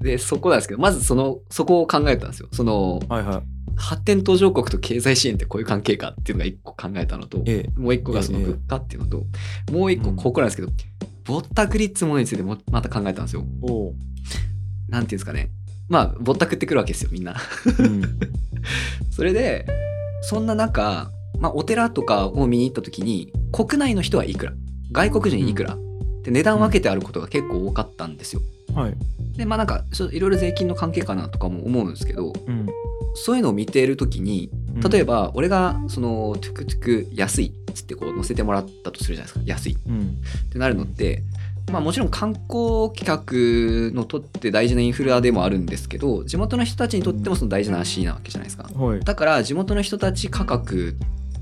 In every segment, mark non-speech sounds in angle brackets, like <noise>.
で、そこなんですけど、まずその、そこを考えたんですよ。その、はいはい。発展途上国と経済支援ってこういう関係かっていうのが一個考えたのと、ええ。もう一個がそのええ物価っていうのと、もう一個ここなんですけど、ぼったくりってものについてもまた考えたんですよ。なんていうんですかね。まあ、ぼったくってくるわけですよ、みんな。うん。<laughs> それで、そんな中、まあ、お寺とかを見に行った時に、国内の人はいくら外国人いくら、で値段分けてあることが結構多かったんですよ。はい。で、まあなんか、いろいろ税金の関係かなとかも思うんですけど、うん。そういうのを見ている時に、例えば、俺が、その、トゥクトゥク安いっつってこう乗せてもらったとするじゃないですか。安いうん。ってなるのって、まあもちろん観光客のとって大事なインフラでもあるんですけど、地元の人たちにとってもその大事な足なわけじゃないですか。はい。だから地元の人たち価格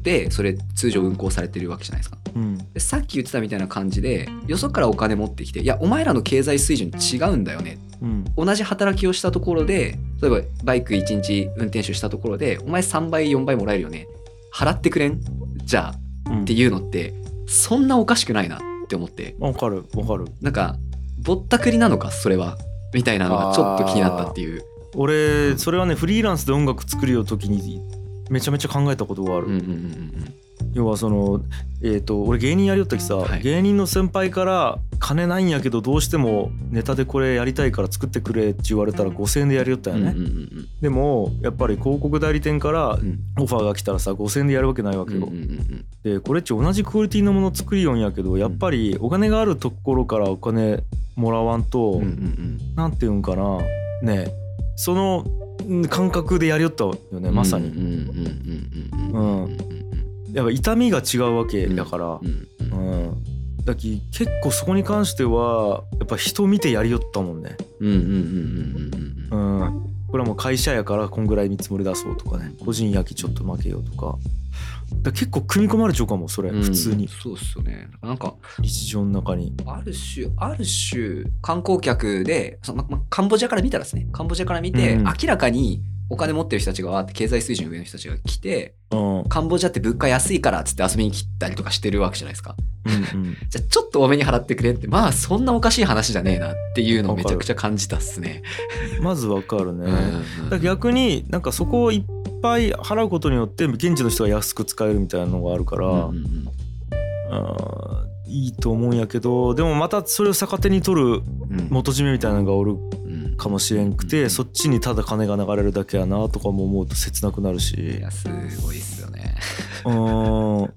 でそれ通常運行されてるわけじゃないですか。うん。でさっき言ってたみたいな感じでよそからお金持ってきていやお前らの経済水準違うんだよねうん。同じ働きをしたところで例えばバイク1日運転手したところでお前3倍4倍もらえるよね払ってくれん？じゃあうんっていうのってそんなおかしくないなって思ってわかるわかる。なんかぼったくりなのかそれはみたいなのがちょっと気になったっていう。俺それはねフリーランスで音楽作るよ時にめちゃめちゃ考えたことがある、うんうんうんうん。要はそのえっ、と俺芸人やりよったきさ、はい。芸人の先輩から金ないんやけどどうしてもネタでこれやりたいから作ってくれって言われたら5,000円でやりよったよね、うんうんうんでもやっぱり広告代理店からうん。オファーが来たらさ5,000円でやるわけないわけよ、うんうんうんでこれっち同じクオリティのもの作りよんやけどやっぱりお金があるところからお金もらわんと、うんうんうん。なんていうんかな。ねそのうん感覚でやりよったよねまさに、やっぱ痛みが違うわけだから、うんうんだき結構そこに関してはやっぱ人見てやりよったもんね、うんうんうんうんうんうん、これはもう会社やからこんぐらい見積もり出そうとかね。個人焼きちょっと負けようとかだ結構組み込まれちゃうかもそれ、うん。普通に。そうっすよね。なんか日常の中に。ある種ある種観光客でその、ままカンボジアから見たらですね。カンボジアから見て、うん。明らかにお金持ってる人たちがわーって経済水準上の人たちが来てうん。うんカンボジアって物価安いからっつって遊びに来たりとかしてるわけじゃないですか。うん <laughs> じゃあちょっと多めに払ってくれってまあそんなおかしい話じゃねえなっていうのをめちゃくちゃ感じたっすね。まずわかるね、うんだから逆になんかそこをぱい払うことによって現地の人が安く使えるみたいなのがあるから、うんうんうん。あーいいと思うんやけどでもまたそれを逆手に取るうん。元締めみたいなのがおるうん。かもしれんくて、うんそっちにただ金が流れるだけやなとかも思うと切なくなるいしやすごいっすよね。うーん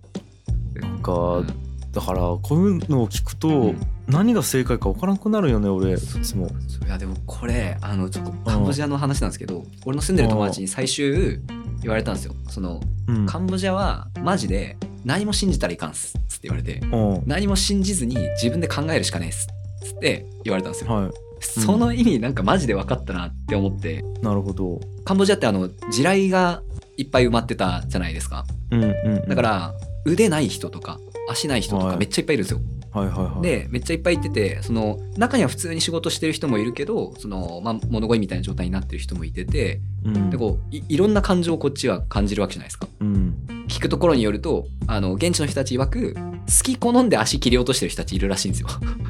<laughs> なんかだからこういうのを聞くと、うん何が正解か分からんくなるよね俺いつも。いやでもこれあのちょっとカンボジアの話なんですけど、俺の住んでる友達に最終言われたんですよ。そのうんカンボジアはマジで何も信じたらいかんっすっつって言われてうん何も信じずに自分で考えるしかねえっすっつって言われたんですよ。はいその意味なんかマジで分かったなって思ってなるほど。カンボジアってあの地雷がいっぱい埋まってたじゃないですか。うんうんうん、だから腕ない人とか足ない人とはいかめっちゃいっぱいいるんですよ。はいはいはい、でめっちゃいっぱいいててその中には普通に仕事してる人もいるけどその、まあ、物乞いみたいな状態になってる人もいててうんでこういいろんな感情をこっちは感じるわけじゃないですか。うん聞くところによるとあの現地の人たち曰く好き好んで足切り落としてる人たちいるらしいんですよ。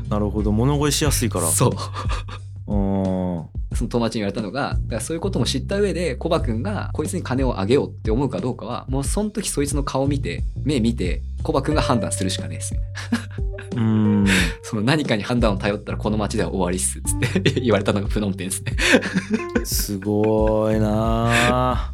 なるほど物乞いしやすいから。<laughs> そううんその友達に言われたのがだからそういうことも知った上でコバ君がこいつに金をあげようって思うかどうかはもうその時そいつの顔見て目見てコバ君が判断するしかねえっすみたいなうん <laughs> その何かに判断を頼ったらこの街では終わりっすっつって <laughs> 言われたのがプノンペンですね。すごいなあ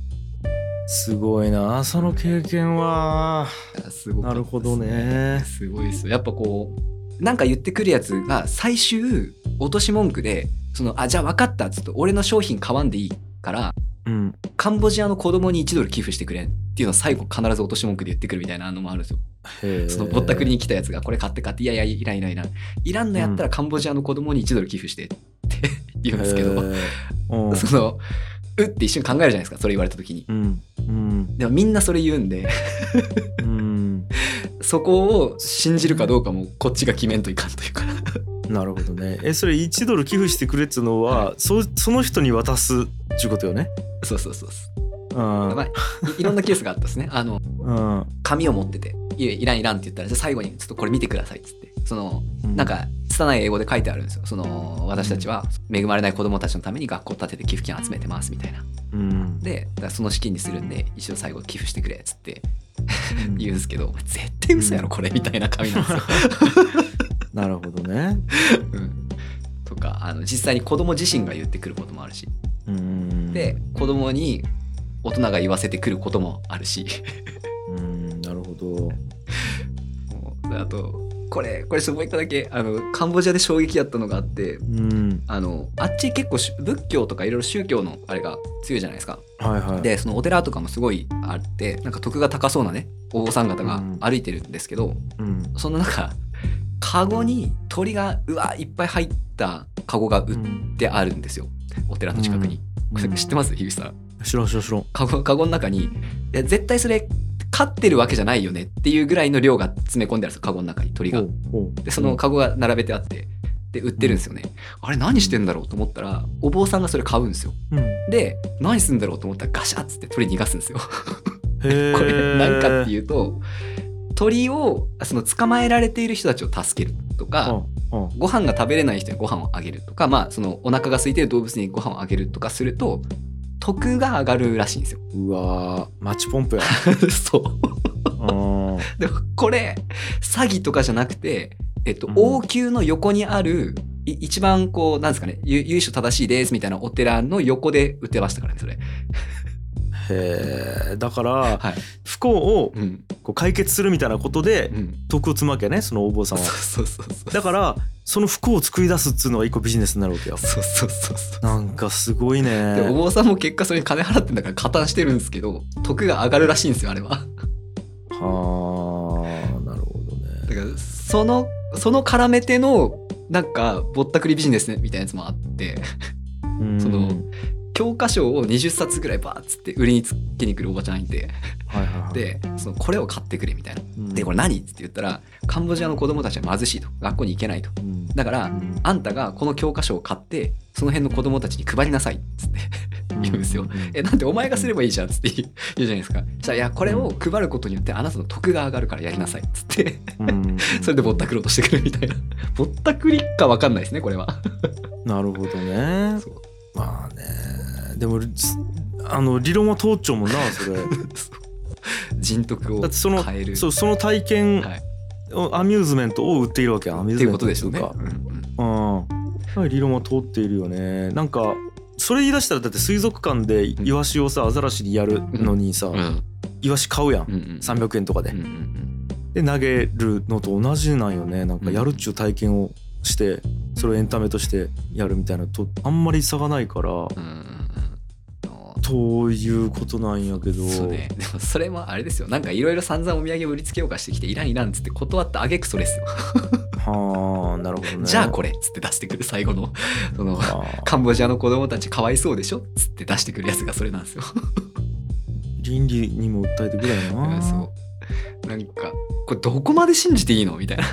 すごいなあその経験は。すごなるほどね。すごいですよやっぱこうなんか言ってくるやつが最終落とし文句でそのあじゃあ分かったっつって俺の商品買わんでいいからうん。カンボジアの子供に1ドル寄付してくれっていうのを最後必ず落とし文句で言ってくるみたいなのもあるんですよ。そのぼったくりに来たやつがこれ買って買っていやいやいらんいらんいらんいらんのやったらカンボジアの子供に1ドル寄付してって言うんですけど、うん。そのうって一瞬考えるじゃないですかそれ言われた時に。うん。うん。でもみんなそれ言うんで。うんそこを信じるかどうかもこっちが決めんといかんというか。なるほどね。えそれ1ドル寄付してくれっつうのは、はそその人に渡すっちゅうことよね？そうそうそうそう。うん。まあ、いいろんなケースがあったですね。あのうん。紙を持ってて「いやいらんいらん」って言ったらじゃあ最後に「ちょっとこれ見てください」っつってそのうなんか拙い英語で書いてあるんですよ。その私たちは恵まれない子供たちのために学校建てて寄付金集めてますみたいな。うん。でその資金にするんで一応最後寄付してくれっつってうん。言うんですけど絶対嘘やろこれみたいな紙なんですよ、<laughs> なるほどね。うん、とかあの実際に子供自身が言ってくることもあるし。うん。で子供に大人が言わせてくることもあるし。うん。なるほど。<laughs> もうあとこれこれちょっともう一個だけあのカンボジアで衝撃やったのがあってうん。あのあっち結構し仏教とかいろいろ宗教のあれが強いじゃないですか。はいはい。でそのお寺とかもすごいあってなんか徳が高そうなねお坊さん方が歩いてるんですけど、うん。その中カゴに鳥がうわいっぱい入ったカゴが売ってあるんですよ。お寺の近くに、これ知ってます？樋口さん。知らん知らん知らん。カゴカゴの中に。いや絶対それ飼ってるわけじゃないよねっていうぐらいの量が詰め込んであるんですよカゴの中に鳥が。でそのカゴが並べてあってで売ってるんですよね、あれ何してんだろうと思ったらお坊さんがそれ買うんですよ。うん。で何すんだろうと思ったらガシャッつって鳥逃がすんですよ。<laughs> これ何かってういうと鳥をその捕まえられている人たちを助けるとか、ご飯が食べれない人にご飯をあげるとかまあそのお腹が空いてる動物にご飯をあげるとかすると徳が上がるらしいんですよ。うわーマッチポンプや <laughs> そううんでもこれ詐欺とかじゃなくて、えっとうん王宮の横にあるい一番こうなんですかねゆ由緒正しいですみたいなお寺の横で売ってましたからねそれ。だからはい。不幸をうんこう解決するみたいなことでうん。徳を積むわけねそのお坊さんは。だからその不幸を作り出すっつうのが一個ビジネスになるわけよそうそうそうそう。なんかすごいでおね坊さんも結果それに金払ってんだから加担してるんですけど徳が上がるらしいんですよあれは。はあなるほどねだからそのその絡めてのなんかぼったくりビジネスねみたいなやつもあってうんその教科書を20冊ぐらいバーッつって売りにつけに来るおばちゃんいて。はいはいはい。でそのこれを買ってくれみたいな。うん。でこれ何？って言ったらカンボジアの子供たちは貧しいと学校に行けないと。うん。だからうん。あんたがこの教科書を買ってその辺の子供たちに配りなさい。っつって。言うんですよ。えなんでお前がすればいいじゃん？っつって。言うじゃないですか。そしたらいやこれを配ることによってあなたの得が上がるからやりなさい。っつって。うん。それでぼったくろうとしてくるみたいな。ぼったくりかわかんないですねこれは。なるほどね。まあねでもすあの理論は通っちゃうもんな <laughs> それ。人徳をだってその変える。そうその体験、はい。アミューズメントを売っているわけやアミューズメントことでしょうね。かうんうん。理論は通っているよね。なんかそれ言い出したらだって水族館でイワシをさアザラシにやるのにさ、うん。イワシ買うやん、うんうん300円とかで、うんうんで投げるのと同じなんよね。なんかやるっちゅう体験をしてそれをエンタメとしてやるみたいなのとあんまり差がないから。うんうんういうことなんやけど。そうね、でもそれもあれですよ。なんかいろいろ散々お土産を売りつけようかしてきていらんいらんっつって断ったあげくそれですよ、はあなるほどね。じゃあこれっつって出してくる最後の <laughs> そのはあ。カンボジアの子供たちかわいそうでしょっつって出してくるやつがそれなんですよ、倫理にも訴えてくれやな。うんそう。なんかこれどこまで信じていいのみたいな。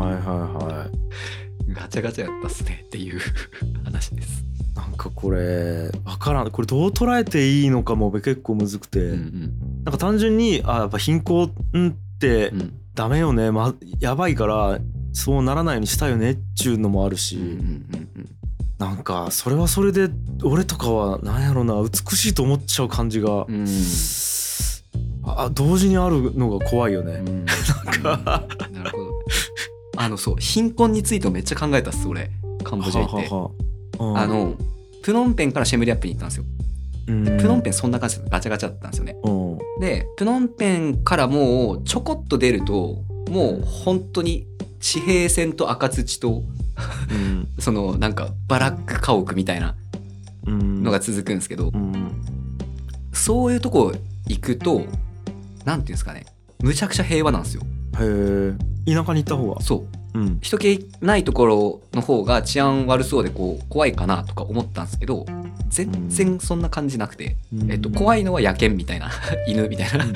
はいはいはい。ガチャガチャやったっすねっていう話です、かこれわからん。これどう捉えていいのかも結構むずくて、うんなんか単純にあやっぱ貧困ってうん。うんダメよね、ま、やばいからそうならないようにしたよねっちゅうのもあるし、うんうんうんなんかそれはそれで俺とかはなんやろな。美しいと思っちゃう感じが、うん。あ同時にあるのが怖いよね。うん。うんなん。かなるほど。あのそう貧困についてもめっちゃ考えたっす俺。カンボジア行って。ははは。あのプノンペンからシェムリアップに行ったんですよ。うん。プノンペンそんな感じですガチャガチャだったんですよね。う。んでプノンペンからもうちょこっと出るともう本当に地平線と赤土とうん。<laughs> そのなんかバラック家屋みたいなうん。のが続くんですけどうん。そういうとこ行くとなんていうんですかね。むちゃくちゃ平和なんですよ。へえ田舎に行った方が。そう。うん人気ないところの方が治安悪そうでこう怖いかなとか思ったんですけど全然そんな感じなくて、えっと、怖いいのは野犬みたいな <laughs> 犬みたいな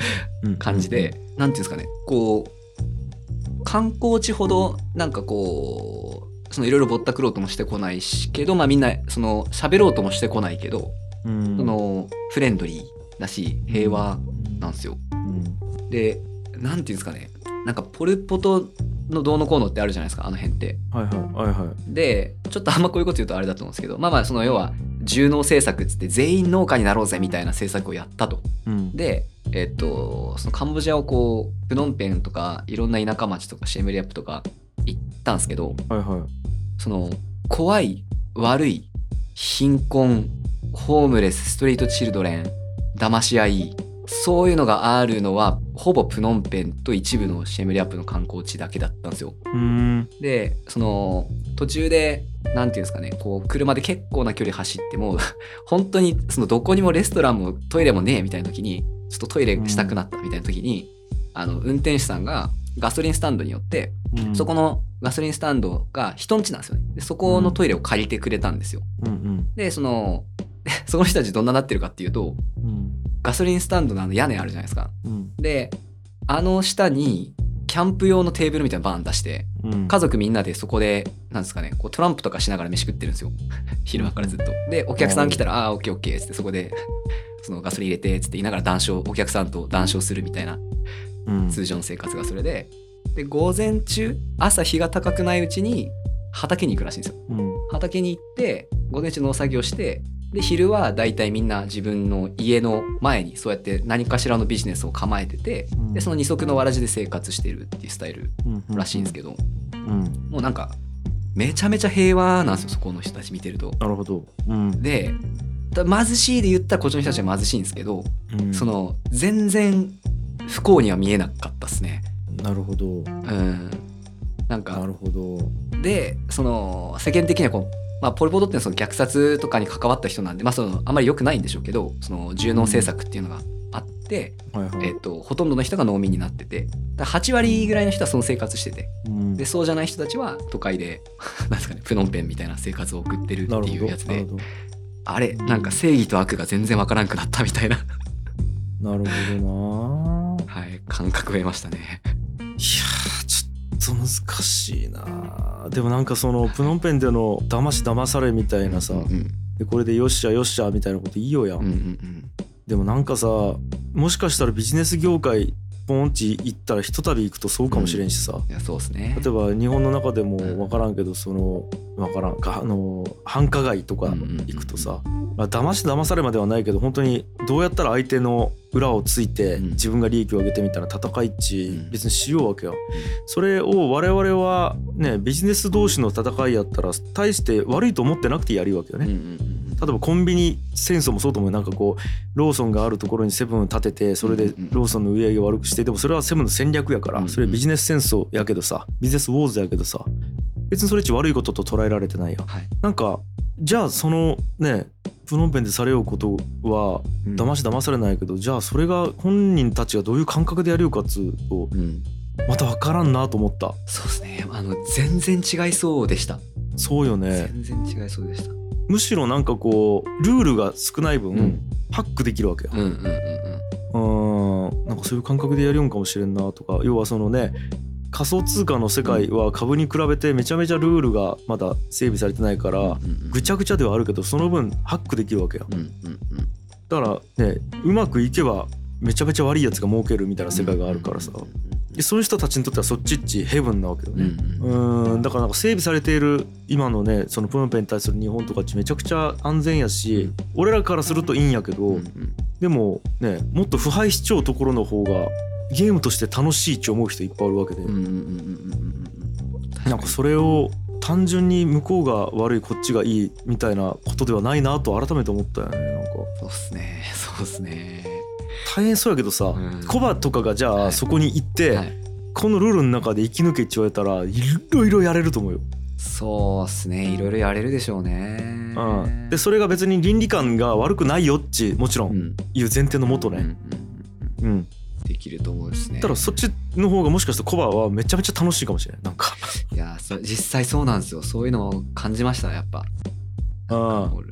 感じで、なんていうんですかねこう観光地ほどなんかこうそのいろいろぼったくろうともしてこないしけどまあみんなその喋ろうともしてこないけど、うん。そのフレンドリーだし平和なんですよ。うん。でなんていうんですかねなんかポル・ポトのどうのこうのってあるじゃないですかあの辺って。はいはいはいはいでちょっとあんまこういうこと言うとあれだと思うんですけどまあまあその要は重農政策っつって全員農家になろうぜみたいな政策をやったと。うんでえっとそのカンボジアをこうプノンペンとかいろんな田舎町とかシェムリアップとか行ったんですけどはいはいその怖い悪い貧困ホームレスストリートチルドレン騙し合いそういうのがあるのはほぼプノンペンと一部のシェムリアップの観光地だけだったんですよ。でその途中でなんていうんですかねこう車で結構な距離走っても <laughs> 本当にそのどこにもレストランもトイレもねえみたいな時にちょっとトイレしたくなったみたいな時に、あの運転手さんがガソリンスタンドによって、うん。そこのガソリンスタンドが人ん家なんですよね。でそこのトイレを借りてくれたんですよ。うんうん。でそので <laughs> その人たちどんななってるかっていうとうん。ガソリンスタンドのあの屋根あるじゃないですか。うん。であの下にキャンプ用のテーブルみたいなのバーン出してうん。家族みんなでそこでなんですかねこうトランプとかしながら飯食ってるんですよ。<laughs> 昼間からずっと。でお客さん来たら「ああーオッケーオッケー」っつってそこで <laughs> そのガソリン入れてっつって言いながら談笑お客さんと談笑するみたいなうん。通常の生活がそれで。で午前中朝日が高くないうちに畑に行くらしいんですよ。うん。畑に行って午前中農作業してで昼はだいたいみんな自分の家の前にそうやって何かしらのビジネスを構えててうん。でその二足のわらじで生活してるっていうスタイルうんらしいんですけどうん。もうなんかめちゃめちゃ平和なんですよそこの人たち見てると。なるほど。うん。でだ貧しいで言ったらこっちの人たちは貧しいんですけど、うん。その全然不幸には見えなかったっすね。なるほど。うん、なんなかるほど。でその世間的にはこう、まあ、ポル・ポトってその虐殺とかに関わった人なんで、まあ、そのあんまり良くないんでしょうけどその重農政策っていうのがあって、はいはい。えっとほとんどの人が農民になっててだから8割ぐらいの人はその生活しててうん。でそうじゃない人たちは都会で <laughs> なんですかねプノンペンみたいな生活を送ってるっていうやつであれなんか正義と悪が全然わからんくなったみたいな、なるほどな。はい、感覚を得ましたね。いやーちょっと難しいな。でもなんかそのプノンペンでの騙し騙されみたいなさ、うんうんでこれでよっしゃよっしゃみたいなこといいよやん、うんうんうん。でもなんかさもしかしたらビジネス業界ポンチ行ったらひとたび行くとそうかもしれんしさ、いやそうですね。例えば日本の中でも分からんけどその分からんかあの繁華街とか行くとさ、まあ、騙し騙されまではないけど本当にどうやったら相手の裏をついてうん。自分が利益を上げてみたいな戦いっちうん。別にしようわけよ。それを我々はねビジネス同士の戦いやったら大して悪いと思ってなくてやるわけよね。うんうんうん例えばコンビニ戦争もそうと思うよ。なんかこうローソンがあるところにセブンを立ててそれでローソンの売り上げを悪くしてでもそれはセブンの戦略やかうんうん。らそれビジネス戦争やけどさビジネスウォーズやけどさ別にそれっち悪いことと捉えられてないやんはい。なんかじゃあそのねプノンペンでされようことはうん。騙し騙されないけどじゃあそれが本人たちがどういう感覚でやるよかっつうとうん。また分からんなと思った。そうですね。あの全然違いそうでした。そうよね。全然違いそうでした。むしろなんかこうルールが少ない分、うん。ハックできるわけよ。うんうんうんなんかそういう感覚でやるよんかもしれんなとか。要はそのね仮想通貨の世界は株に比べてめちゃめちゃルールがまだ整備されてないからぐちゃぐちゃではあるけどその分ハックできるわけよ。うんうんうん。だからねうまくいけばめちゃめちゃ悪いやつが儲けるみたいな世界があるからさでそういう人たちにとってはそっちっちヘブンなわけよね。んうん。だからなんか整備されている今のねそのプノンペンに対する日本とかっちめちゃくちゃ安全やし、うん。俺らからするといいんやけど、うんうん。でもねもっと腐敗しちゃうところの方がゲームとして楽しいって思う人いっぱいあるわけで、うんうんうんなんかそれを単純に向こうが悪いこっちがいいみたいなことではないなと改めて思ったよねなんか。そうっすね。そうっすね大変そうやけどさ、うん。コバとかがじゃはい。あそこに行って、はい。このルールの中で生き抜けって言われたらいろいろやれると思うよ。そうっすね。いろいろやれるでしょうね。うん、でそれが別に倫理観が悪くないよっちもちろうん。んいう前提のもとうんうんね。うん。うん、できると思うですね。ただそっちの方がもしかしたらコバはめちゃめちゃ楽しいかもしれない。なんか。いやそう実際そうなんですよ。そういうのを感じましたやっぱ。うん。俺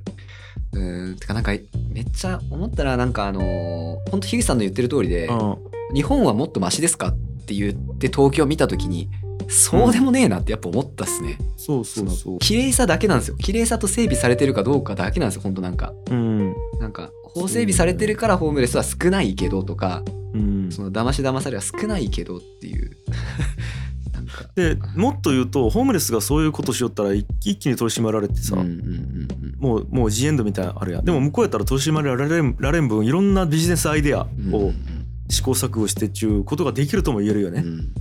うーんてかなんかめっちゃ思ったらなんかあのー、ほんと樋口さんの言ってる通りで、うん。日本はもっとマシですかって言って東京見た時にそうでもねえなってやっぱ思ったっすね、そうそうそう。綺麗さだけなんですよ。綺麗さと整備されてるかどうかだけなんですよほんとなんか。うん。なんか法整備されてるからホームレスは少ないけどとかうん。その騙し騙されは少ないけどっていう。<laughs> なんか。でもっと言うとホームレスがそういうことしよったら一気に取り締まられてさ、うんうんうんうん、もうもうジエンドみたいなあれやでも向こうやったら取り締まられんられん分いろんなビジネスアイデアを試行錯誤してっちゅうことができるとも言えるよね。うん、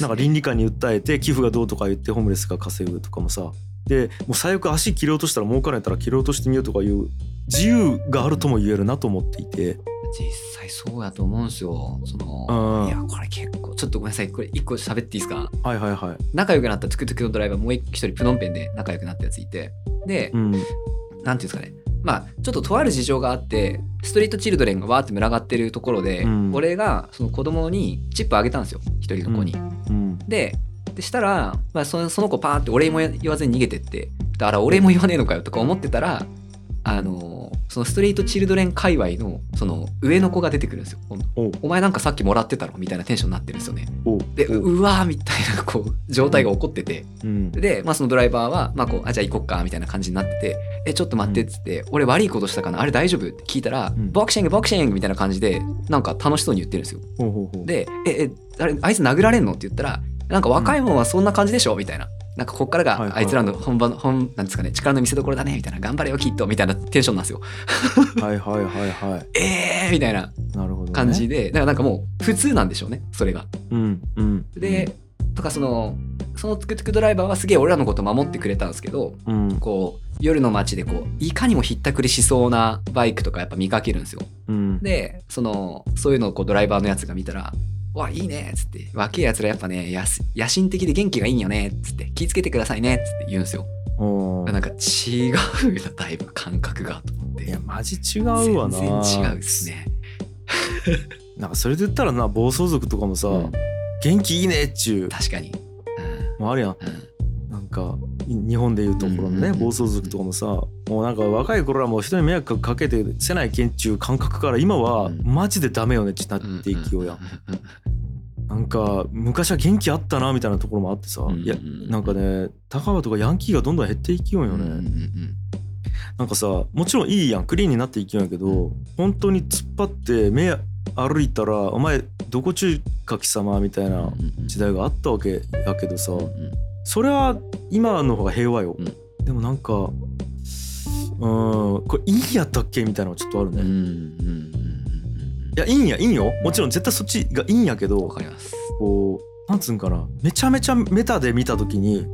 なんか倫理観に訴えて寄付がどうとか言ってホームレスが稼ぐとかもさでもう最悪足切り落としたら儲からんやったら切り落としてみようとかいう自由があるとも言えるなと思っていて。実際そうやと思うんですよ。その、いや、これ結構、ちょっとごめんなさい。これ一個喋っていいですか？はいはいはい。仲良くなったトゥクトゥクのドライバーもう一人プノンペンで仲良くなったやついて、で、うん、なんていうんですかね。まあ、ちょっととある事情があって、ストリートチルドレンがわーって群がってるところで、うん、俺がその子供にチップあげたんですよ。一人の子に。うん、で、でしたら、まあ、そのその子パーってお礼も言わずに逃げてって、だからお礼も言わねえのかよとか思ってたら、あのそのストリートチルドレン界隈のその上の子が出てくるんですよ。お前なんかさっきもらってたろみたいなテンションになってるんですよね。でう。わーみたいなこう状態が起こってて、うん、で、まあ、そのドライバーは、まあ、こうあじゃあ行こっかみたいな感じになってて「えちょっと待って」っつって「俺悪いことしたかな？あれ大丈夫?」って聞いたら「ボクシングボクシング」みたいな感じでなんか楽しそうに言ってるんですよ。で「ええあれあいつ殴られんの?」って言ったら「なんか若いもんはそんな感じでしょ?」みたいな。なんかこっからがあいつらの本番の本なんですかね？力の見せ所だね？みたいな頑張れよきっとみたいなテンションなんですよ。はいはいはいはい。<laughs> えーみたいな感じで、ね、だからなんかもう普通なんでしょうねそれが。うんうん、で、とかそのそのトゥクトゥクドライバーはすげえ俺らのこと守ってくれたんですけど、うん、こう夜の街でこういかにもひったくりしそうなバイクとかやっぱ見かけるんですよ。うん、でそのそういうのをこうドライバーのやつが見たらわ、いいねっつって、若い奴らやっぱね、野心的で元気がいいんよねっつって、気ぃつけてくださいねっつって言うんですよ。なんか違うな、だいぶ感覚がと思って。いや、マジ違うわな。全然違うっすね。<laughs> なんかそれで言ったらな、暴走族とかもさ、うん、元気いいねっちゅう。確かに。うん、もうあるやん。うんなんか日本でいうところのね暴走族とかもさもうなんか若い頃はもう人に迷惑かけてせないけんちゅう感覚から今はマジでダメよねってなっていきようやなんか昔は元気あったなみたいなところもあってさいやなんかね高川とかヤンキーがどんどん減っていきようよね。なんかさもちろんいいやんクリーンになっていきようやけど本当に突っ張って目歩いたら「お前どこ中か貴様」みたいな時代があったわけやけどさそれは今の方が平和よ、うん、でもなんかうんこれいいんやったっけみたいなのちょっとあるね、うんうん、いやいいんやいいんよ。もちろん絶対そっちがいいんやけどわかります。こうなんつうんかな。めちゃめちゃメタで見た時に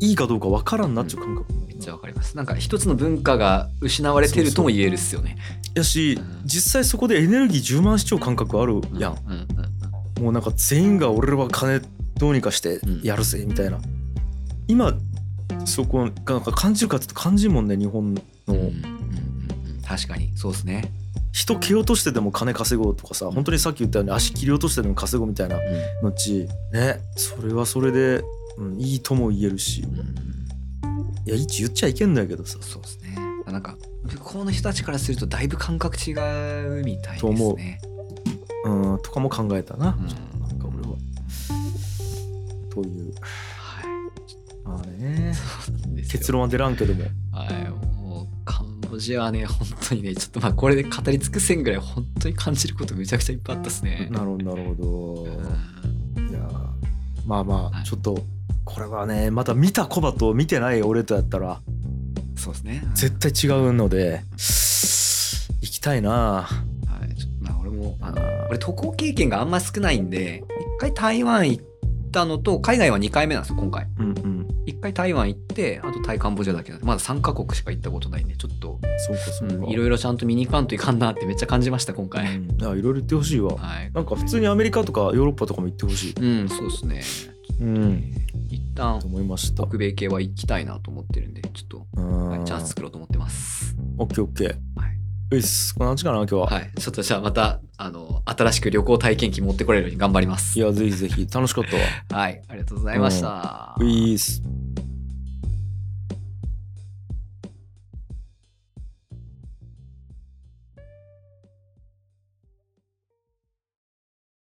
いいかどうかわからんなっちゅう感覚、めっちゃわかります。なんか一つの文化が失われてるとも言えるっすよね。やし、実際そこでエネルギー充満しちゃう感覚あるやん、もうなんか全員が俺は金どうにかしてやるぜみたいな、今そこなんか感じるかって感じるもんね日本の、うん。うん。うん、確かに。そうですね人蹴落としてでも金稼ごうとかさ本当にさっき言ったように足切り落としてでも稼ごうみたいなのち、ねそれはそれで、うん、いいとも言えるし、うん、いや一言っちゃいけんだけどさ。そうですね。なんか向こうの人たちからするとだいぶ感覚違うみたいですね。と思う。うんとかも考えたな、うん、なんか俺は。という。まあね。結論は出らんけども。はいカンボジアはね本当にねちょっとまあこれで語り尽くせんぐらい本当に感じることめちゃくちゃいっぱいあったっすね。なるほどなるほど、いやまあまあ、はい、ちょっとこれはねまた見たコバと見てない俺とやったらそうですね、絶対違うので行きたいな。はい。ちょっとまあ俺もあの俺渡航経験があんま少ないんで一回台湾行ったのと海外は2回目なんですよ今回、うんうん、1回台湾行ってあとタイカンボジアだけなんでまだ3カ国しか行ったことないんでちょっといろいろちゃんと見に行かんといかんなってめっちゃ感じました今回、うん、いろいろ行ってほしいわ、はい、なんか普通にアメリカとかヨーロッパとかも行ってほしい。うんそうですね。うん。一旦思いました。北米系は行きたいなと思ってるんでちょっと、はい、チャンス作ろうと思ってます。オッケーオッケー。はい。よし、こんな感じかな、今日は。はい。ちょっとじゃあまた、あの、新しく旅行体験記持ってこれるように頑張ります。いや、ぜひぜひ、楽しかったわ。はい。ありがとうございました。ういーす。